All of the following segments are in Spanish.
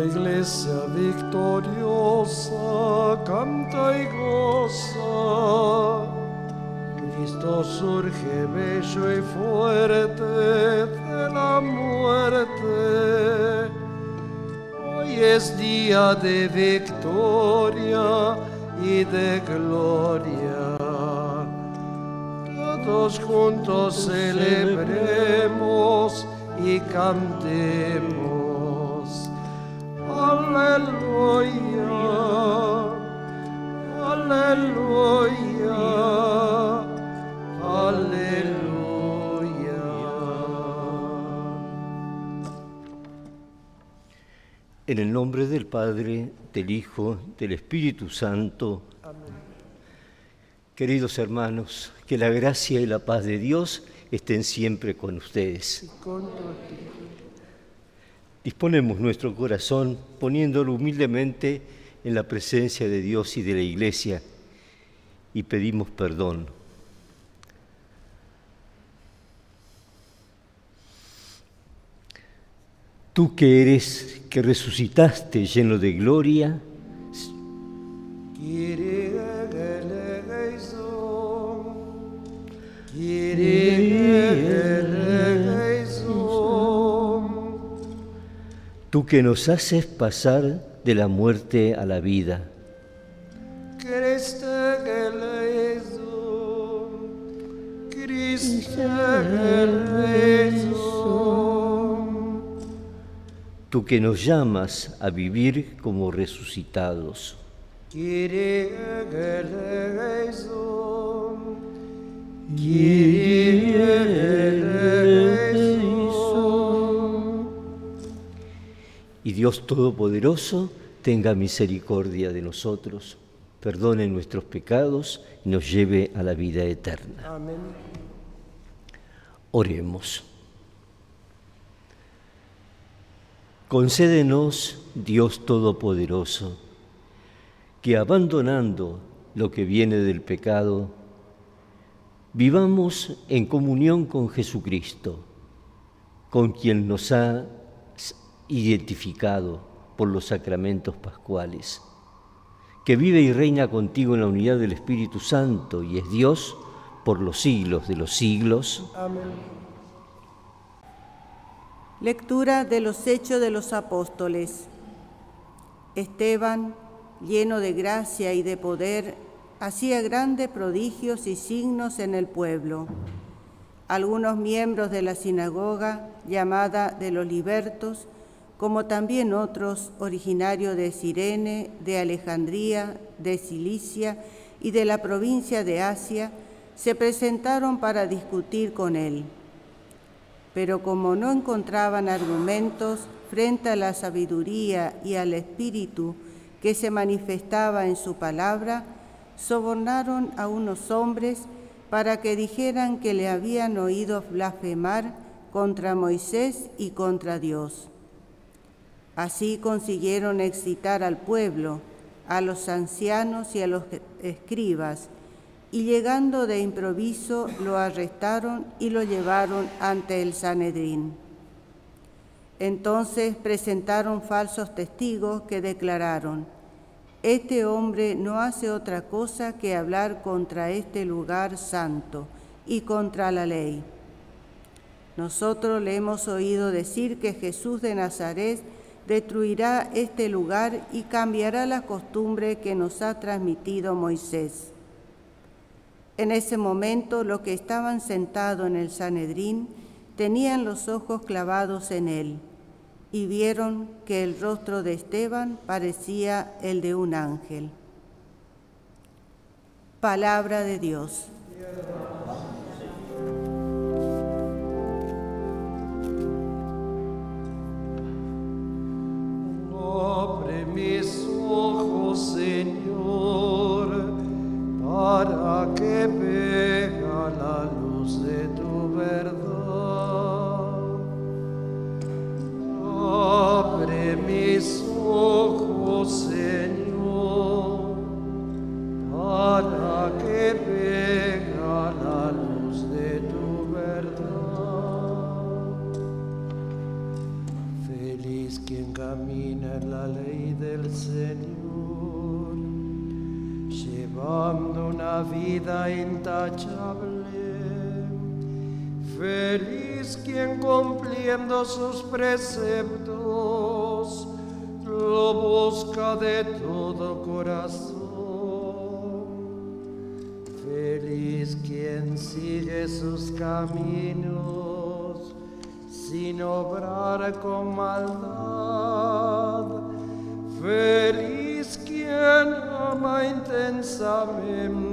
La iglesia victoriosa canta y goza. Cristo surge bello y fuerte de la muerte. Hoy es día de victoria y de gloria. Todos juntos celebremos y cantemos. En el nombre del Padre, del Hijo, del Espíritu Santo. Queridos hermanos, que la gracia y la paz de Dios estén siempre con ustedes. Disponemos nuestro corazón poniéndolo humildemente en la presencia de Dios y de la Iglesia y pedimos perdón. Tú que eres, que resucitaste lleno de gloria, tú que nos haces pasar de la muerte a la vida, tú que nos llamas a vivir como resucitados. Y Dios Todopoderoso tenga misericordia de nosotros, perdone nuestros pecados y nos lleve a la vida eterna. Amén. Oremos. Concédenos, Dios Todopoderoso, que abandonando lo que viene del pecado, vivamos en comunión con Jesucristo, con quien nos ha identificado por los sacramentos pascuales, que vive y reina contigo en la unidad del Espíritu Santo y es Dios por los siglos de los siglos. Amén. Lectura de los Hechos de los Apóstoles. Esteban, lleno de gracia y de poder, hacía grandes prodigios y signos en el pueblo. Algunos miembros de la sinagoga, llamada de los libertos, como también otros originarios de Cirene, de Alejandría, de Cilicia y de la provincia de Asia, se presentaron para discutir con él pero como no encontraban argumentos frente a la sabiduría y al espíritu que se manifestaba en su palabra, sobornaron a unos hombres para que dijeran que le habían oído blasfemar contra Moisés y contra Dios. Así consiguieron excitar al pueblo, a los ancianos y a los escribas, y llegando de improviso lo arrestaron y lo llevaron ante el Sanedrín. Entonces presentaron falsos testigos que declararon, este hombre no hace otra cosa que hablar contra este lugar santo y contra la ley. Nosotros le hemos oído decir que Jesús de Nazaret destruirá este lugar y cambiará la costumbre que nos ha transmitido Moisés. En ese momento los que estaban sentados en el Sanedrín tenían los ojos clavados en él y vieron que el rostro de Esteban parecía el de un ángel. Palabra de Dios. Ojos, sus preceptos lo busca de todo corazón. Feliz quien sigue sus caminos sin obrar con maldad. Feliz quien ama intensamente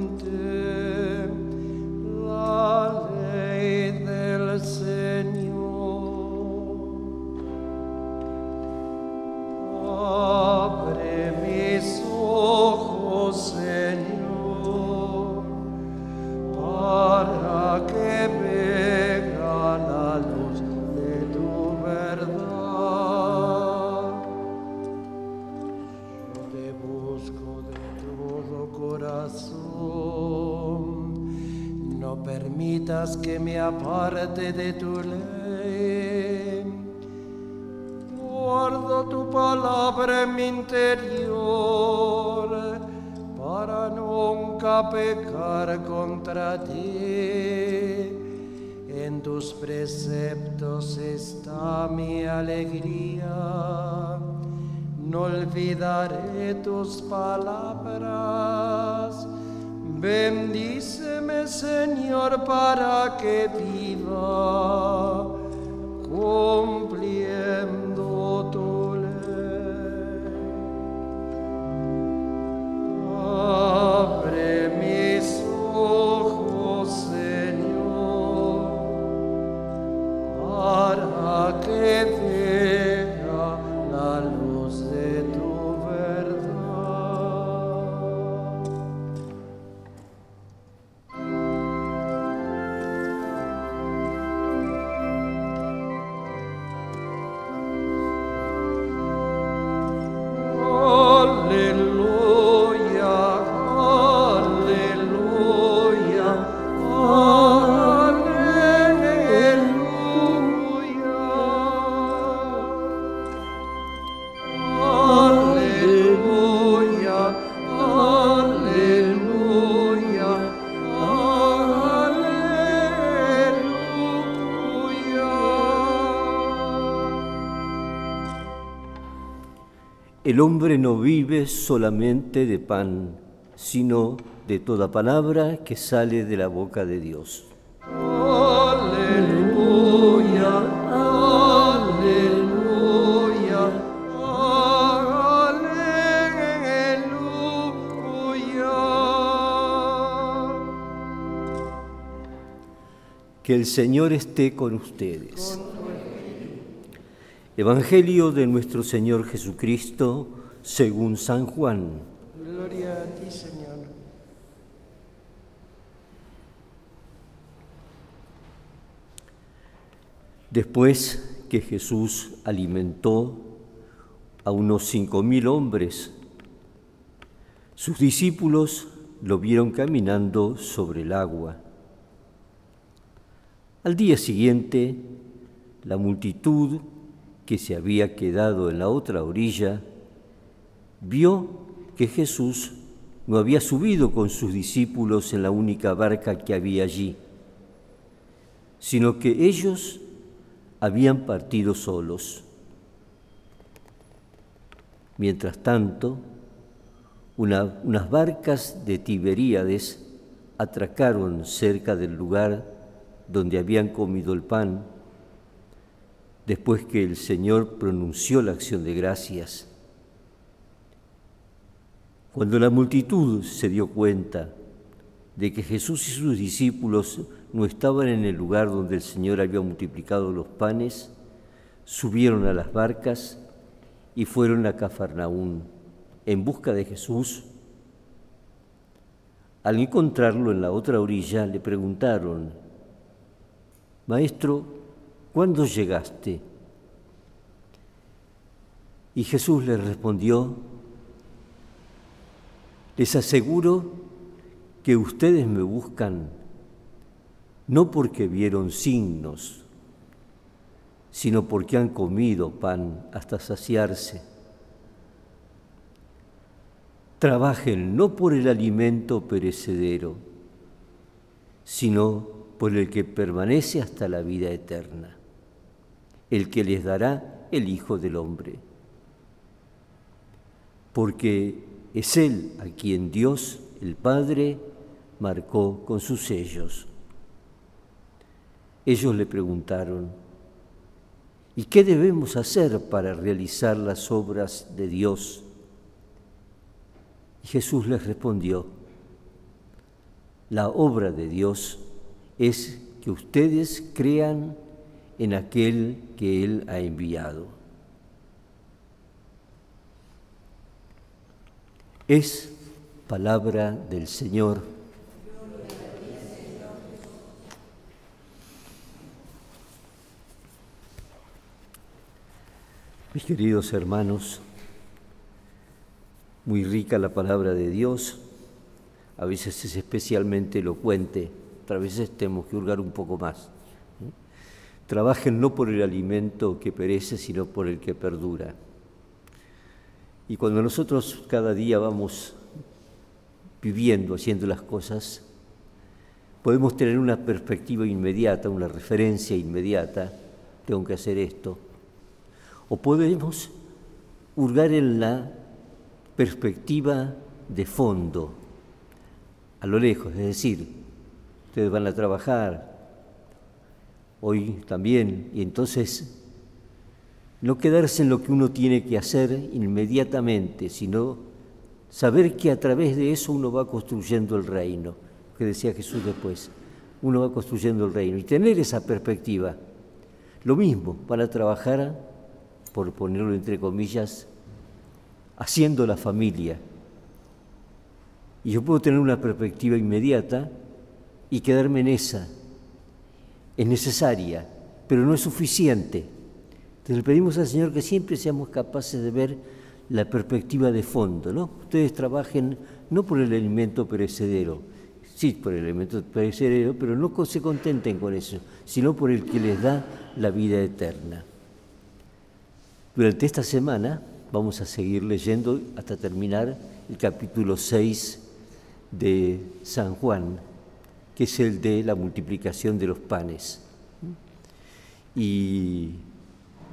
aparte de tu ley. Guardo tu palabra en mi interior para nunca pecar contra ti. En tus preceptos está mi alegría. No olvidaré tus palabras. Bendíceme, Señor, para que viva viva cum El hombre no vive solamente de pan, sino de toda palabra que sale de la boca de Dios. Aleluya, aleluya, aleluya. Que el Señor esté con ustedes. Evangelio de nuestro Señor Jesucristo según San Juan. Gloria a ti, Señor. Después que Jesús alimentó a unos cinco mil hombres, sus discípulos lo vieron caminando sobre el agua. Al día siguiente, la multitud que se había quedado en la otra orilla vio que Jesús no había subido con sus discípulos en la única barca que había allí, sino que ellos habían partido solos. Mientras tanto, una- unas barcas de Tiberíades atracaron cerca del lugar donde habían comido el pan, después que el Señor pronunció la acción de gracias. Cuando la multitud se dio cuenta de que Jesús y sus discípulos no estaban en el lugar donde el Señor había multiplicado los panes, subieron a las barcas y fueron a Cafarnaún en busca de Jesús. Al encontrarlo en la otra orilla, le preguntaron, Maestro, ¿cuándo llegaste? Y Jesús les respondió, les aseguro que ustedes me buscan no porque vieron signos, sino porque han comido pan hasta saciarse. trabajen no por el alimento perecedero, sino por el que permanece hasta la vida eterna, el que les dará el Hijo del Hombre. Porque es Él a quien Dios, el Padre, marcó con sus sellos. Ellos le preguntaron, ¿y qué debemos hacer para realizar las obras de Dios? Y Jesús les respondió, la obra de Dios es que ustedes crean en aquel que Él ha enviado. Es palabra del Señor. Mis queridos hermanos, muy rica la palabra de Dios, a veces es especialmente elocuente, otras veces tenemos que hurgar un poco más. Trabajen no por el alimento que perece, sino por el que perdura. Y cuando nosotros cada día vamos viviendo, haciendo las cosas, podemos tener una perspectiva inmediata, una referencia inmediata, tengo que hacer esto, o podemos hurgar en la perspectiva de fondo, a lo lejos, es decir, ustedes van a trabajar hoy también, y entonces no quedarse en lo que uno tiene que hacer inmediatamente, sino saber que a través de eso uno va construyendo el reino, que decía Jesús después, uno va construyendo el reino, y tener esa perspectiva. Lo mismo para trabajar por ponerlo entre comillas, haciendo la familia. Y yo puedo tener una perspectiva inmediata y quedarme en esa. Es necesaria, pero no es suficiente. Entonces le pedimos al Señor que siempre seamos capaces de ver la perspectiva de fondo, ¿no? Ustedes trabajen no por el alimento perecedero, sí por el alimento perecedero, pero no se contenten con eso, sino por el que les da la vida eterna. Durante esta semana vamos a seguir leyendo hasta terminar el capítulo 6 de San Juan, que es el de la multiplicación de los panes. Y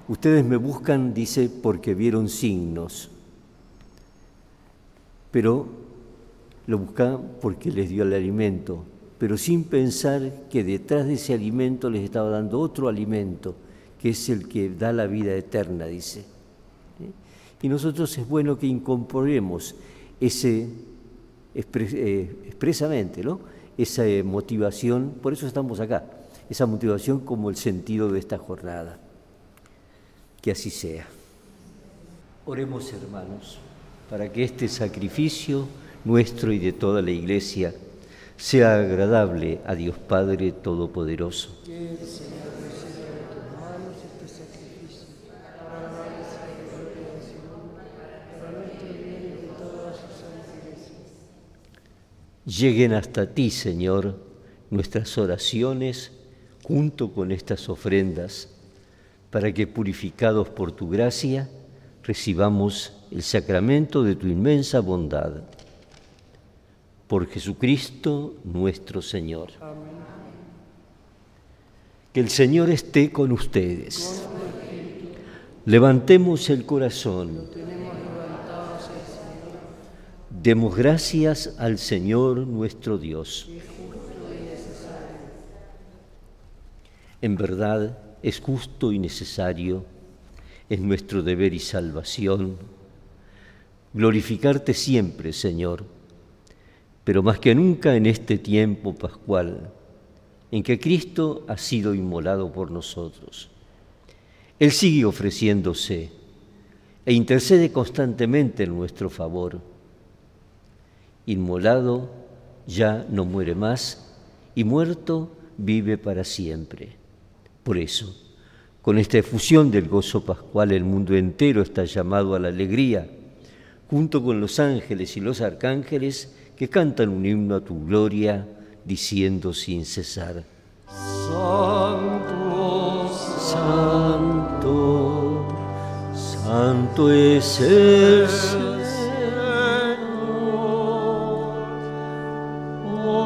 ustedes me buscan, dice, porque vieron signos, pero lo buscan porque les dio el alimento, pero sin pensar que detrás de ese alimento les estaba dando otro alimento que es el que da la vida eterna, dice. Y nosotros es bueno que incorporemos ese eh, expresamente, ¿no? Esa motivación, por eso estamos acá, esa motivación como el sentido de esta jornada. Que así sea. Oremos hermanos, para que este sacrificio nuestro y de toda la Iglesia sea agradable a Dios Padre Todopoderoso. Lleguen hasta ti, Señor, nuestras oraciones junto con estas ofrendas, para que purificados por tu gracia recibamos el sacramento de tu inmensa bondad. Por Jesucristo nuestro Señor. Que el Señor esté con ustedes. Levantemos el corazón. Demos gracias al Señor nuestro Dios. En verdad es justo y necesario, es nuestro deber y salvación, glorificarte siempre, Señor, pero más que nunca en este tiempo pascual, en que Cristo ha sido inmolado por nosotros. Él sigue ofreciéndose e intercede constantemente en nuestro favor inmolado, ya no muere más, y muerto vive para siempre. Por eso, con esta efusión del gozo pascual, el mundo entero está llamado a la alegría, junto con los ángeles y los arcángeles que cantan un himno a tu gloria, diciendo sin cesar, Santo, Santo, Santo es el Señor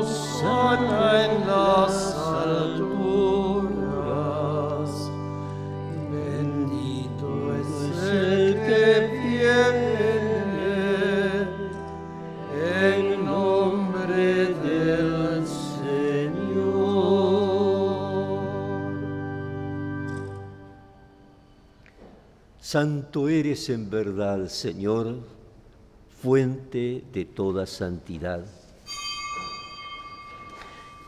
sana en las alturas. Bendito es el que viene en nombre del Señor. Santo eres en verdad, Señor, fuente de toda santidad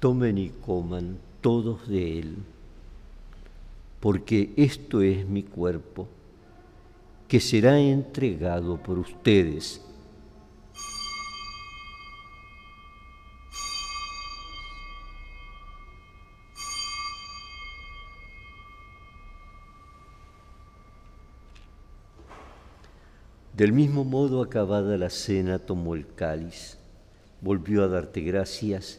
tomen y coman todos de él, porque esto es mi cuerpo, que será entregado por ustedes. Del mismo modo, acabada la cena, tomó el cáliz, volvió a darte gracias,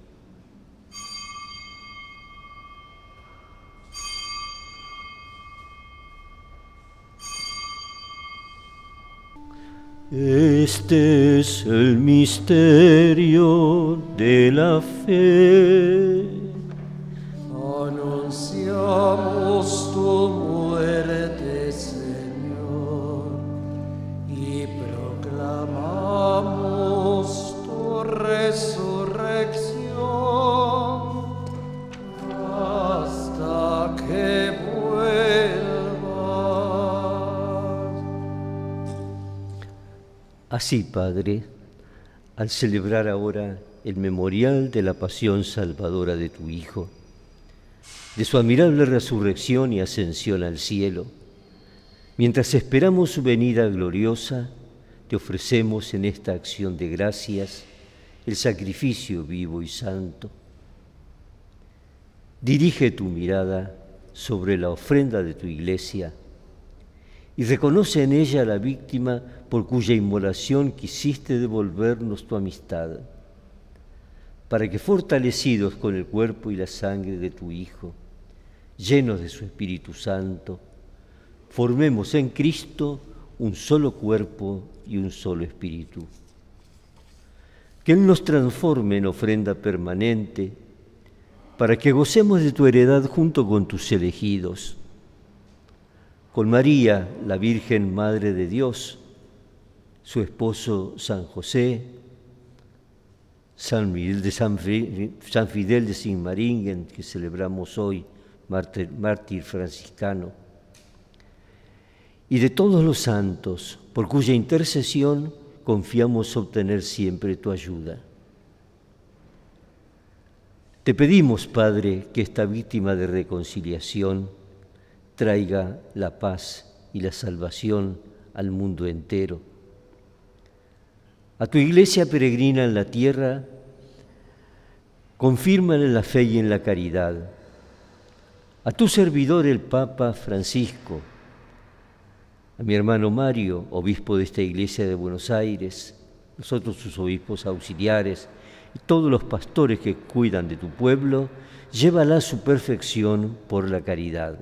Este es el misterio de la fe. Anunciamos tu muerte, Señor, y proclamamos tu resurrección Así, Padre, al celebrar ahora el memorial de la pasión salvadora de tu Hijo, de su admirable resurrección y ascensión al cielo, mientras esperamos su venida gloriosa, te ofrecemos en esta acción de gracias el sacrificio vivo y santo. Dirige tu mirada sobre la ofrenda de tu iglesia y reconoce en ella a la víctima por cuya inmolación quisiste devolvernos tu amistad, para que fortalecidos con el cuerpo y la sangre de tu Hijo, llenos de su Espíritu Santo, formemos en Cristo un solo cuerpo y un solo espíritu. Que Él nos transforme en ofrenda permanente para que gocemos de tu heredad junto con tus elegidos. Con María, la Virgen Madre de Dios, su esposo San José, San, Miguel de San, Fidel de Sigmaringen, que celebramos hoy, mártir, franciscano, y de todos los santos, por cuya intercesión confiamos obtener siempre tu ayuda. Te pedimos, Padre, que esta víctima de reconciliación traiga la paz y la salvación al mundo entero a tu iglesia peregrina en la tierra, confírmale en la fe y en la caridad. A tu servidor el Papa Francisco, a mi hermano Mario, obispo de esta iglesia de Buenos Aires, nosotros sus obispos auxiliares y todos los pastores que cuidan de tu pueblo, llévala a su perfección por la caridad.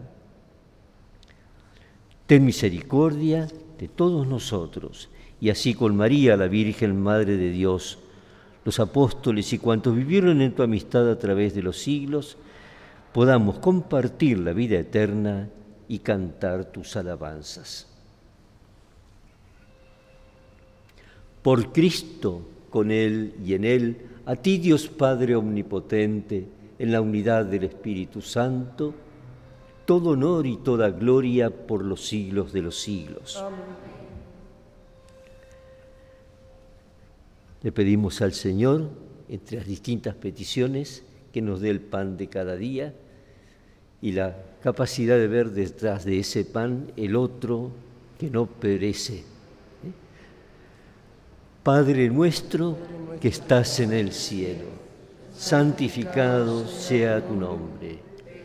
Ten misericordia de todos nosotros y así con María, la Virgen Madre de Dios, los apóstoles y cuantos vivieron en tu amistad a través de los siglos, podamos compartir la vida eterna y cantar tus alabanzas. Por Cristo, con Él y en Él, a ti Dios Padre Omnipotente, en la unidad del Espíritu Santo, todo honor y toda gloria por los siglos de los siglos. Le pedimos al Señor, entre las distintas peticiones, que nos dé el pan de cada día y la capacidad de ver detrás de ese pan el otro que no perece. ¿eh? Padre nuestro que estás en el cielo, santificado sea tu nombre.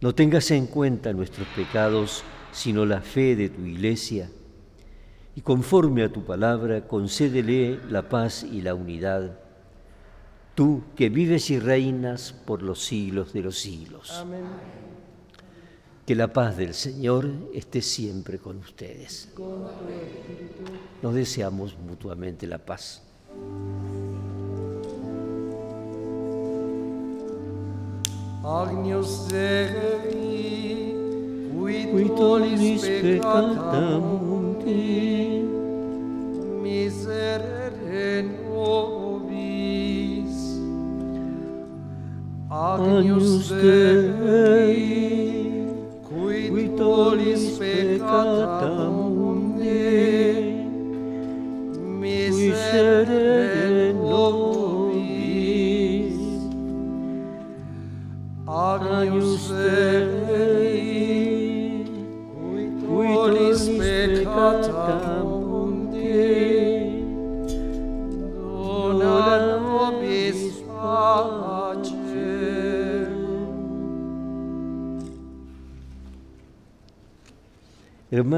No tengas en cuenta nuestros pecados, sino la fe de tu iglesia, y conforme a tu palabra, concédele la paz y la unidad. Tú que vives y reinas por los siglos de los siglos. Amén. Que la paz del Señor esté siempre con ustedes. Nos deseamos mutuamente la paz. Agnus Dei, qui tollis peccata mundi, miserere nobis. Agnus Dei, qui tollis peccata mundi,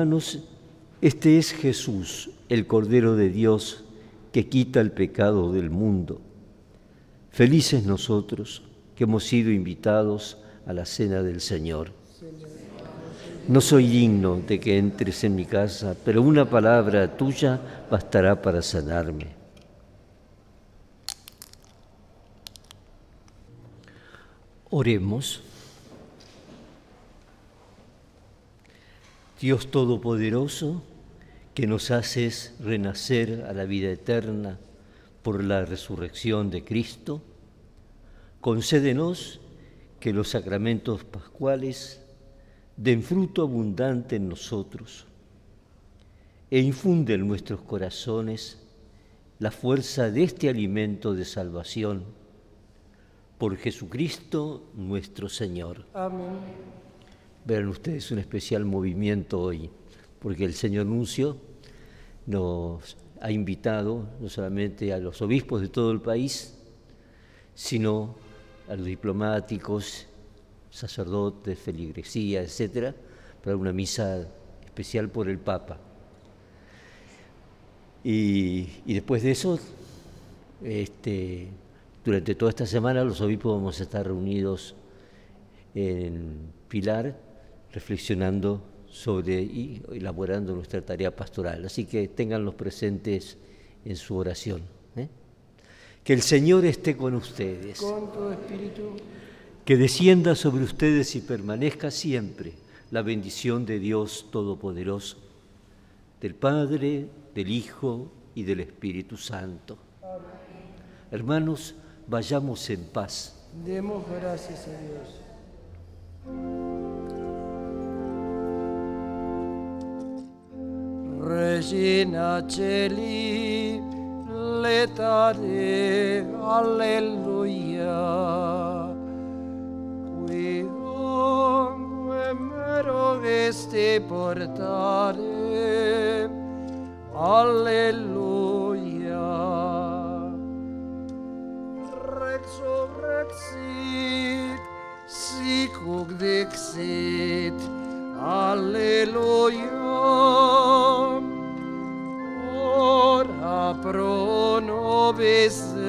Hermanos, este es Jesús, el Cordero de Dios, que quita el pecado del mundo. Felices nosotros que hemos sido invitados a la cena del Señor. No soy digno de que entres en mi casa, pero una palabra tuya bastará para sanarme. Oremos. Dios Todopoderoso, que nos haces renacer a la vida eterna por la resurrección de Cristo, concédenos que los sacramentos pascuales den fruto abundante en nosotros e infunde en nuestros corazones la fuerza de este alimento de salvación por Jesucristo nuestro Señor. Amén. Verán ustedes un especial movimiento hoy, porque el señor Nuncio nos ha invitado no solamente a los obispos de todo el país, sino a los diplomáticos, sacerdotes, feligresía, etcétera, para una misa especial por el Papa. Y, después de eso, este, durante toda esta semana los obispos vamos a estar reunidos en Pilar reflexionando sobre y elaborando nuestra tarea pastoral. Así que tenganlos presentes en su oración. ¿eh? Que el Señor esté con ustedes, Con tu espíritu. que descienda sobre ustedes y permanezca siempre la bendición de Dios Todopoderoso, del Padre, del Hijo y del Espíritu Santo. Hermanos, vayamos en paz. Demos gracias a Dios. și în acelile tale, aleluia. Cuiunque mero este portare, aleluia. Rexo rexit, sicuc dixit, Alleluia. Pro nobis.